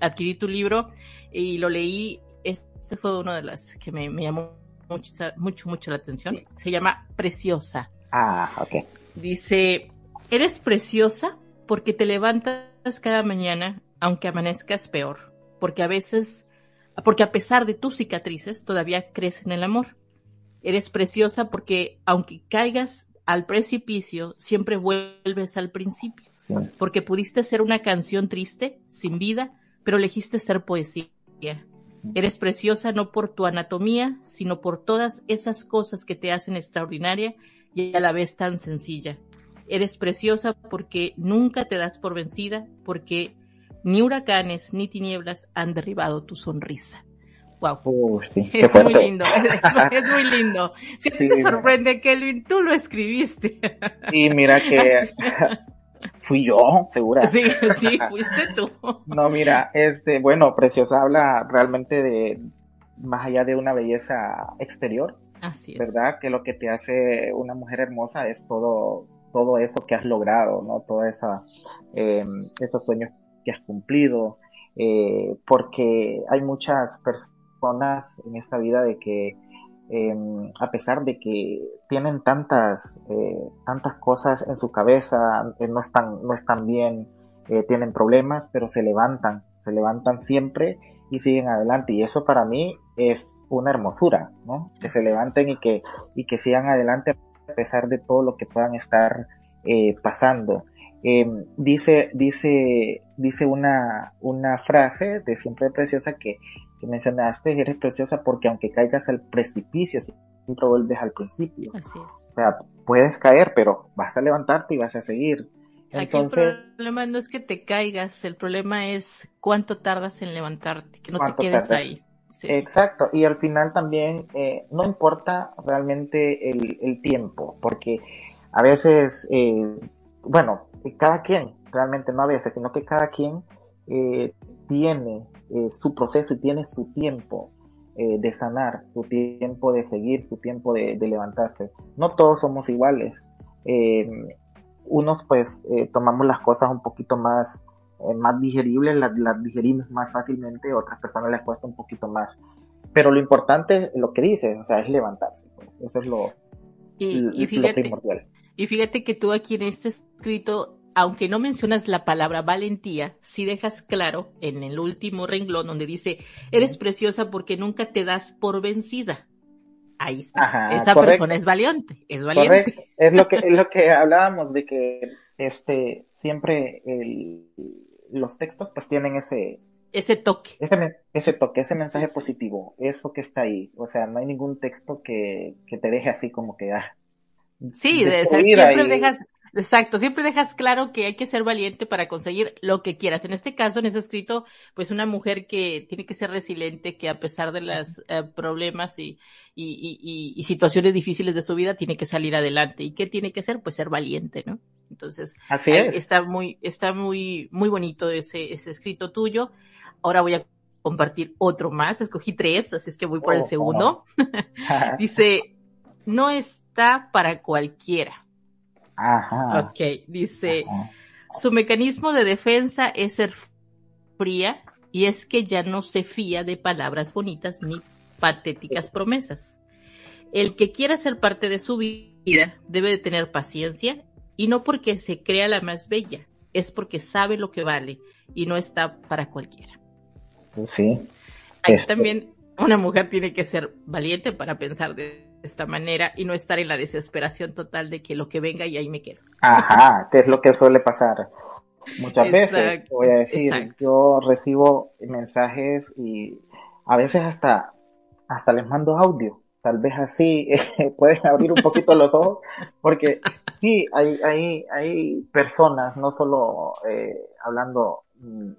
adquirí tu libro y lo leí, este fue uno de las que me, me llamó mucho, mucho, mucho la atención. Se llama Preciosa. Ah, ok. Dice, eres preciosa porque te levantas cada mañana aunque amanezcas peor, porque a veces, porque a pesar de tus cicatrices todavía crees en el amor. Eres preciosa porque aunque caigas al precipicio, siempre vuelves al principio, porque pudiste ser una canción triste, sin vida, pero elegiste ser poesía. Eres preciosa no por tu anatomía, sino por todas esas cosas que te hacen extraordinaria y a la vez tan sencilla. Eres preciosa porque nunca te das por vencida, porque ni huracanes ni tinieblas han derribado tu sonrisa. Wow. es muy lindo, es, muy lindo. Si te sorprende, Kelvin, tú lo escribiste. Y mira que fui yo, segura. Sí, sí, fuiste tú. No, mira, este, bueno, Preciosa habla realmente de, más allá de una belleza exterior. Así es. ¿Verdad? Que lo que te hace una mujer hermosa es todo, todo eso que has logrado, ¿no? Toda esa, eh, esos sueños que has cumplido, eh, porque hay muchas personas en esta vida de que em, a pesar de que tienen tantas eh, tantas cosas en su cabeza no están no están bien eh, tienen problemas pero se levantan se levantan siempre y siguen adelante y eso para mí es una hermosura no que se levanten y que y que sigan adelante a pesar de todo lo que puedan estar pasando eh, dice, dice, dice una, una frase de siempre preciosa que, que mencionaste, eres preciosa porque aunque caigas al precipicio, siempre vuelves al principio. Así es. O sea, puedes caer, pero vas a levantarte y vas a seguir. Entonces, Aquí el problema no es que te caigas, el problema es cuánto tardas en levantarte, que no te quedes ahí. Exacto, y al final también eh, no importa realmente el, tiempo, porque a veces, eh, bueno, cada quien, realmente no a veces, sino que cada quien eh, tiene eh, su proceso y tiene su tiempo eh, de sanar, su tiempo de seguir, su tiempo de, levantarse. No todos somos iguales. unos pues tomamos las cosas un poquito más, más digeribles, las, digerimos más fácilmente, otras personas les cuesta un poquito más. Pero lo importante, lo que dices, o sea, es levantarse. Pues. Eso es lo, y, lo primordial. Y fíjate que tú aquí en este escrito, aunque no mencionas la palabra valentía, sí dejas claro en el último renglón donde dice, eres preciosa porque nunca te das por vencida. Ahí está. Esa persona es valiente, es valiente. Es lo que, es lo que hablábamos de que este, siempre los textos pues tienen ese, ese toque. Ese, ese toque, ese mensaje positivo, eso que está ahí. O sea, no hay ningún texto que, que te deje así como que, ah, Sí, de, siempre dejas, exacto, siempre dejas claro que hay que ser valiente para conseguir lo que quieras. En este caso, en ese escrito, pues una mujer que tiene que ser resiliente, que a pesar de los eh, problemas y, y, y, situaciones difíciles de su vida, tiene que salir adelante. ¿Y qué tiene que hacer? Pues ser valiente, ¿no? Entonces, Así es. está muy, está muy, muy bonito ese, ese escrito tuyo. Ahora voy a compartir otro más. Escogí tres, así es que voy por el oh, segundo. Dice, no está para cualquiera. Ajá. Ok, dice, su mecanismo de defensa es ser fría y es que ya no se fía de palabras bonitas ni patéticas promesas. El que quiera ser parte de su vida debe de tener paciencia y no porque se crea la más bella, es porque sabe lo que vale y no está para cualquiera. Sí. Ahí este también una mujer tiene que ser valiente para pensar de esta manera y no estar en la desesperación total de que lo que venga y ahí me quedo. Ajá, que es lo que suele pasar muchas veces. Voy a decir, yo recibo mensajes y a veces hasta, hasta les mando audio. Tal vez así pueden abrir un poquito los ojos, porque sí, hay, hay, hay personas, no solo eh, hablando mm,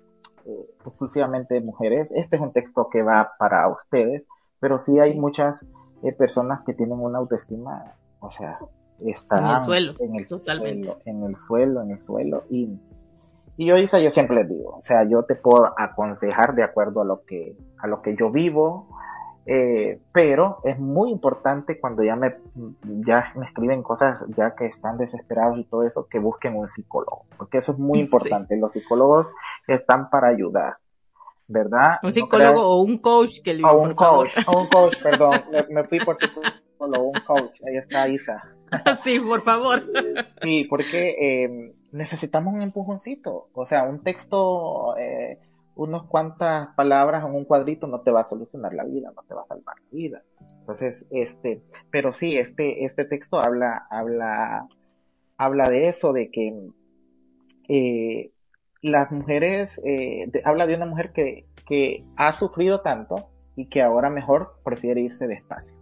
eh, exclusivamente de mujeres, este es un texto que va para ustedes, pero sí hay muchas personas que tienen una autoestima, o sea, están en el suelo, en el suelo, en el suelo, en el suelo y y yo Isa, yo siempre les digo, o sea, yo te puedo aconsejar de acuerdo a lo que a lo que yo vivo Eh, pero es muy importante cuando ya me, ya me escriben cosas ya que están desesperados y todo eso, que busquen un psicólogo, porque eso es muy importante. Los psicólogos están para ayudar, ¿verdad? Un psicólogo o un coach que le O un coach, o un coach, perdón, me, fui por psicólogo, un coach, ahí está Isa. sí, por favor. sí, porque eh, necesitamos un empujoncito, o sea, un texto... Eh, unos cuantas palabras en un cuadrito no te va a solucionar la vida, no te va a salvar la vida. Entonces, este, pero sí, este, este texto habla, habla, habla de eso, de que eh, las mujeres, eh, habla de una mujer que, que ha sufrido tanto y que ahora mejor prefiere irse despacio.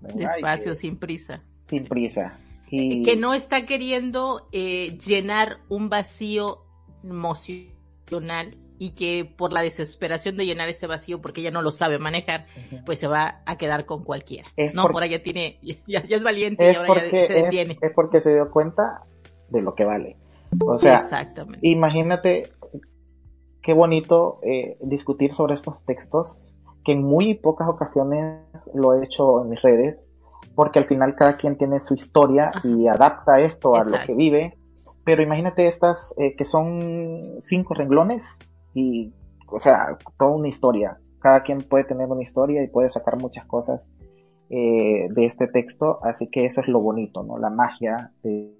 Despacio, sin prisa. Sin prisa. Y... Que no está queriendo eh, llenar un vacío emocional y que por la desesperación de llenar ese vacío porque ella no lo sabe manejar, pues se va a quedar con cualquiera. no, por ahora ya tiene, ya, es valiente y ahora ya se detiene. Es, porque se dio cuenta de lo que vale. O sea, imagínate qué bonito eh, discutir sobre estos textos, que en muy pocas ocasiones lo he hecho en mis redes, porque al final cada quien tiene su historia y adapta esto a lo que vive. Pero imagínate estas eh, que son cinco renglones y, o sea, toda una historia. Cada quien puede tener una historia y puede sacar muchas cosas eh, de este texto, así que eso es lo bonito, ¿no? La magia de,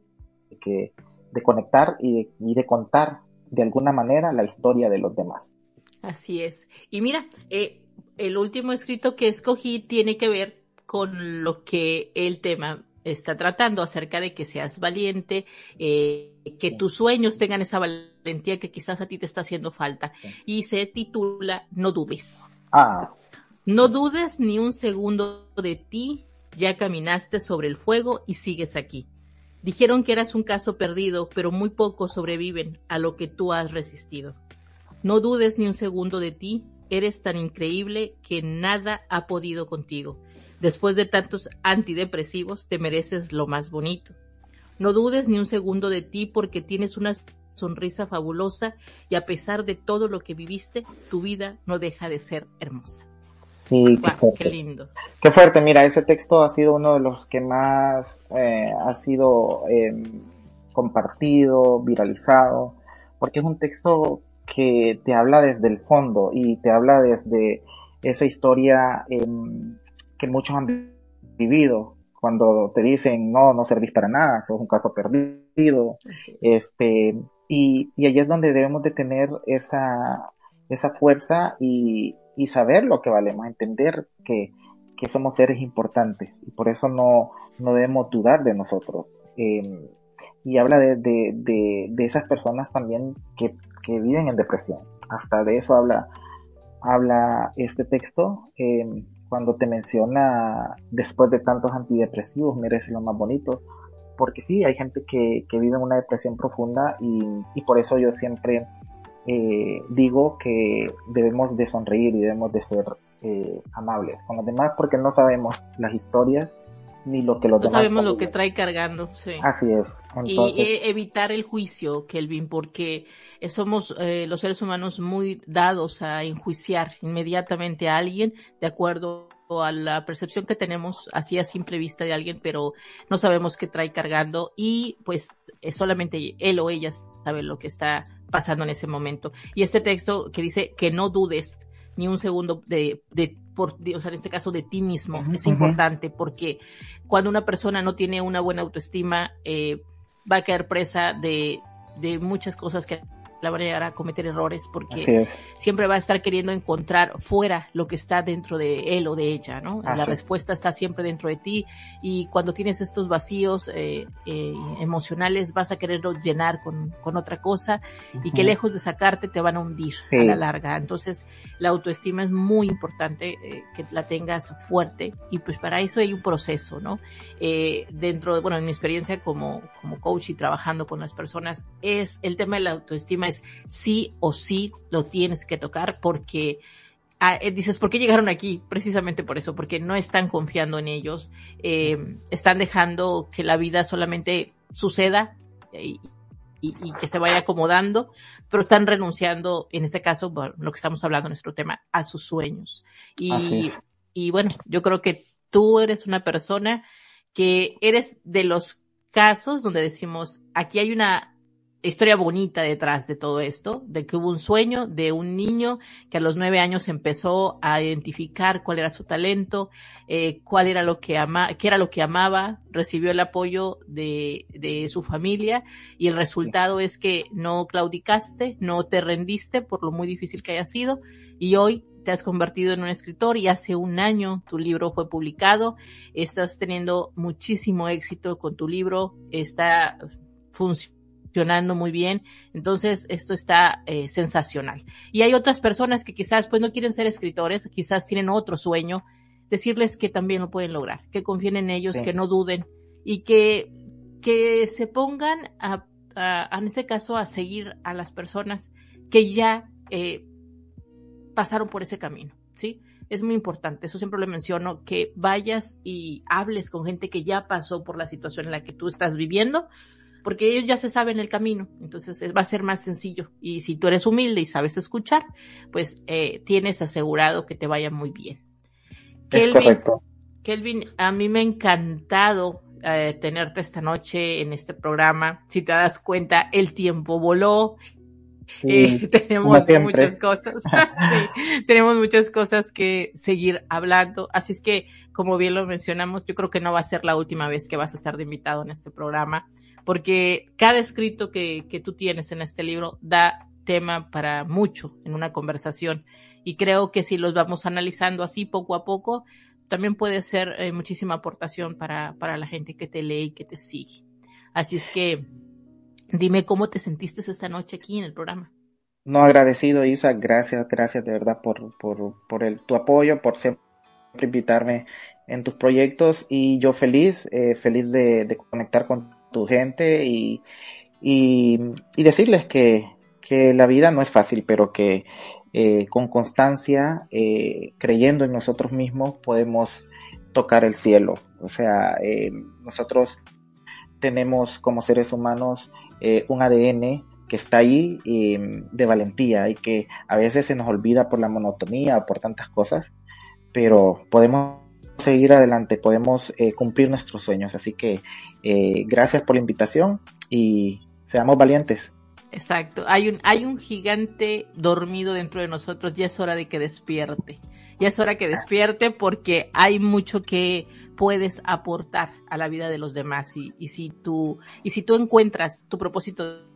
que, de conectar y de, contar de alguna manera la historia de los demás. Así es. Y mira, eh, el último escrito que escogí tiene que ver con lo que el tema está tratando acerca de que seas valiente, eh, que tus sueños tengan esa valentía que quizás a ti te está haciendo falta. Y se titula No dudes. Ah. No dudes ni un segundo de ti, ya caminaste sobre el fuego y sigues aquí. Dijeron que eras un caso perdido, pero muy pocos sobreviven a lo que tú has resistido. No dudes ni un segundo de ti, eres tan increíble que nada ha podido contigo. Después de tantos antidepresivos, te mereces lo más bonito. No dudes ni un segundo de ti porque tienes una sonrisa fabulosa y a pesar de todo lo que viviste, tu vida no deja de ser hermosa. Sí, qué, lindo. Qué fuerte, mira, ese texto ha sido uno de los que más eh, ha sido em, compartido, viralizado, porque es un texto que te habla desde el fondo y te habla desde esa historia em, que muchos han vivido cuando te dicen no, no servís para nada, sos un caso perdido, este, y, y ahí es donde debemos de tener esa, esa fuerza y, y saber lo que valemos, entender que, que somos seres importantes y por eso no, no debemos dudar de nosotros. Em, y habla de, de, de, de, esas personas también que, que viven en depresión. Hasta de eso habla, habla este texto. Eh, cuando te menciona después de tantos antidepresivos merece lo más bonito, porque sí, hay gente que, que vive una depresión profunda y, y por eso yo siempre eh, digo que debemos de sonreír y debemos de ser eh, amables con los demás porque no sabemos las historias ni lo que los no sabemos lo que trae cargando, sí. Así es. Y e, evitar el juicio, Kelvin, porque somos eh, los seres humanos muy dados a enjuiciar inmediatamente a alguien de acuerdo a la percepción que tenemos así a simple vista de alguien, pero no sabemos qué trae cargando y pues solamente él o ella sabe lo que está pasando en ese momento. Y este texto que dice que no dudes ni un segundo de, de, por, o sea, en este caso de ti mismo, es importante porque cuando una persona no tiene una buena autoestima, eh, va a quedar presa de, de muchas cosas que la van a llegar a cometer errores porque siempre va a estar queriendo encontrar fuera lo que está dentro de él o de ella, ¿no? La respuesta está siempre dentro de ti y cuando tienes estos vacíos eh, eh, emocionales vas a quererlo llenar con, con otra cosa y que lejos de sacarte te van a hundir a la larga. Entonces la autoestima es muy importante eh, que la tengas fuerte y pues para eso hay un proceso, ¿no? dentro de, bueno, en mi experiencia como, como coach y trabajando con las personas es el tema de la autoestima es sí o sí lo tienes que tocar porque ah, eh, dices, ¿por qué llegaron aquí? Precisamente por eso, porque no están confiando en ellos, eh, están dejando que la vida solamente suceda y, que se vaya acomodando, pero están renunciando, en este caso, lo que estamos hablando nuestro tema, a sus sueños. Y, y bueno, yo creo que tú eres una persona que eres de los casos donde decimos, aquí hay una historia bonita detrás de todo esto, de que hubo un sueño de un niño que a los nueve años empezó a identificar cuál era su talento, eh, cuál era lo que ama, qué era lo que amaba, recibió el apoyo de, su familia y el resultado es que no claudicaste, no te rendiste por lo muy difícil que haya sido y hoy te has convertido en un escritor y hace un año tu libro fue publicado, estás teniendo muchísimo éxito con tu libro, está funcionando funcionando muy bien. Entonces, esto está eh, sensacional. Y hay otras personas que quizás pues no quieren ser escritores, quizás tienen otro sueño, decirles que también lo pueden lograr, que confíen en ellos, que no duden y que, que se pongan a, a, en este caso, a seguir a las personas que ya eh, pasaron por ese camino, ¿sí? Es muy importante, eso siempre lo menciono, que vayas y hables con gente que ya pasó por la situación en la que tú estás viviendo, porque ellos ya se saben el camino, entonces va a ser más sencillo. Y si tú eres humilde y sabes escuchar, pues eh, tienes asegurado que te vaya muy bien. Es correcto. Kelvin, a mí me ha encantado eh, tenerte esta noche en este programa. Si te das cuenta, el tiempo voló. Eh, tenemos muchas cosas, sí, tenemos muchas cosas que seguir hablando. Así es que, como bien lo mencionamos, yo creo que no va a ser la última vez que vas a estar de invitado en este programa porque cada escrito que, que tú tienes en este libro da tema para mucho en una conversación y creo que si los vamos analizando así poco a poco, también puede ser eh, muchísima aportación para, para la gente que te lee y que te sigue. Así es que dime cómo te sentiste esta noche aquí en el programa. No, agradecido Isa, gracias, gracias de verdad por, por, por el, tu apoyo, por siempre invitarme en tus proyectos y yo feliz, eh, feliz de, de conectar con tu gente y, y, decirles que, que, la vida no es fácil, pero que eh, con constancia, eh, creyendo en nosotros mismos, podemos tocar el cielo. O sea, eh, nosotros tenemos como seres humanos un ADN que está ahí de valentía y que a veces se nos olvida por la monotonía o por tantas cosas, pero podemos seguir adelante, podemos eh, cumplir nuestros sueños. Así que eh, gracias por la invitación y seamos valientes. Exacto, hay un, hay un gigante dormido dentro de nosotros, ya es hora de que despierte. Ya es hora que despierte porque hay mucho que puedes aportar a la vida de los demás y, y si tú, y si tú encuentras tu propósito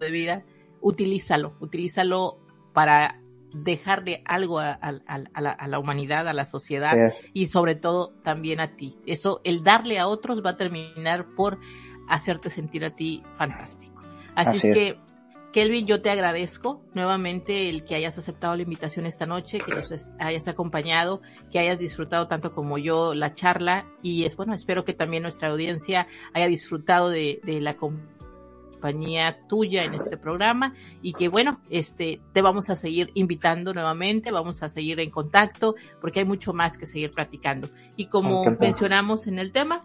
de vida, utilízalo, utilízalo para dejarle algo a, la, humanidad, a la sociedad y sobre todo también a ti. Eso, el darle a otros va a terminar por hacerte sentir a ti fantástico. Así, es, que, Kelvin, yo te agradezco nuevamente el que hayas aceptado la invitación esta noche, que nos hayas acompañado, que hayas disfrutado tanto como yo la charla y es bueno, espero que también nuestra audiencia haya disfrutado de, de la compañía tuya en este programa y que bueno, este, te vamos a seguir invitando nuevamente, vamos a seguir en contacto porque hay mucho más que seguir platicando. Y como mencionamos en el tema,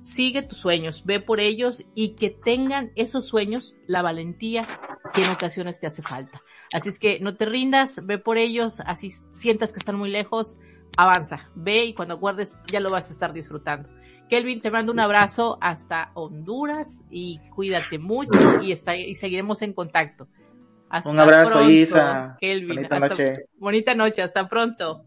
sigue tus sueños, ve por ellos y que tengan esos sueños la valentía que en ocasiones te hace falta. Así es que no te rindas, ve por ellos, así sientas que están muy lejos, avanza, ve y cuando guardes ya lo vas a estar disfrutando. Kelvin, te mando un abrazo hasta Honduras y cuídate mucho y, está, y seguiremos en contacto. Hasta un abrazo, Isa. Kelvin. Bonita noche. Bonita noche, hasta pronto.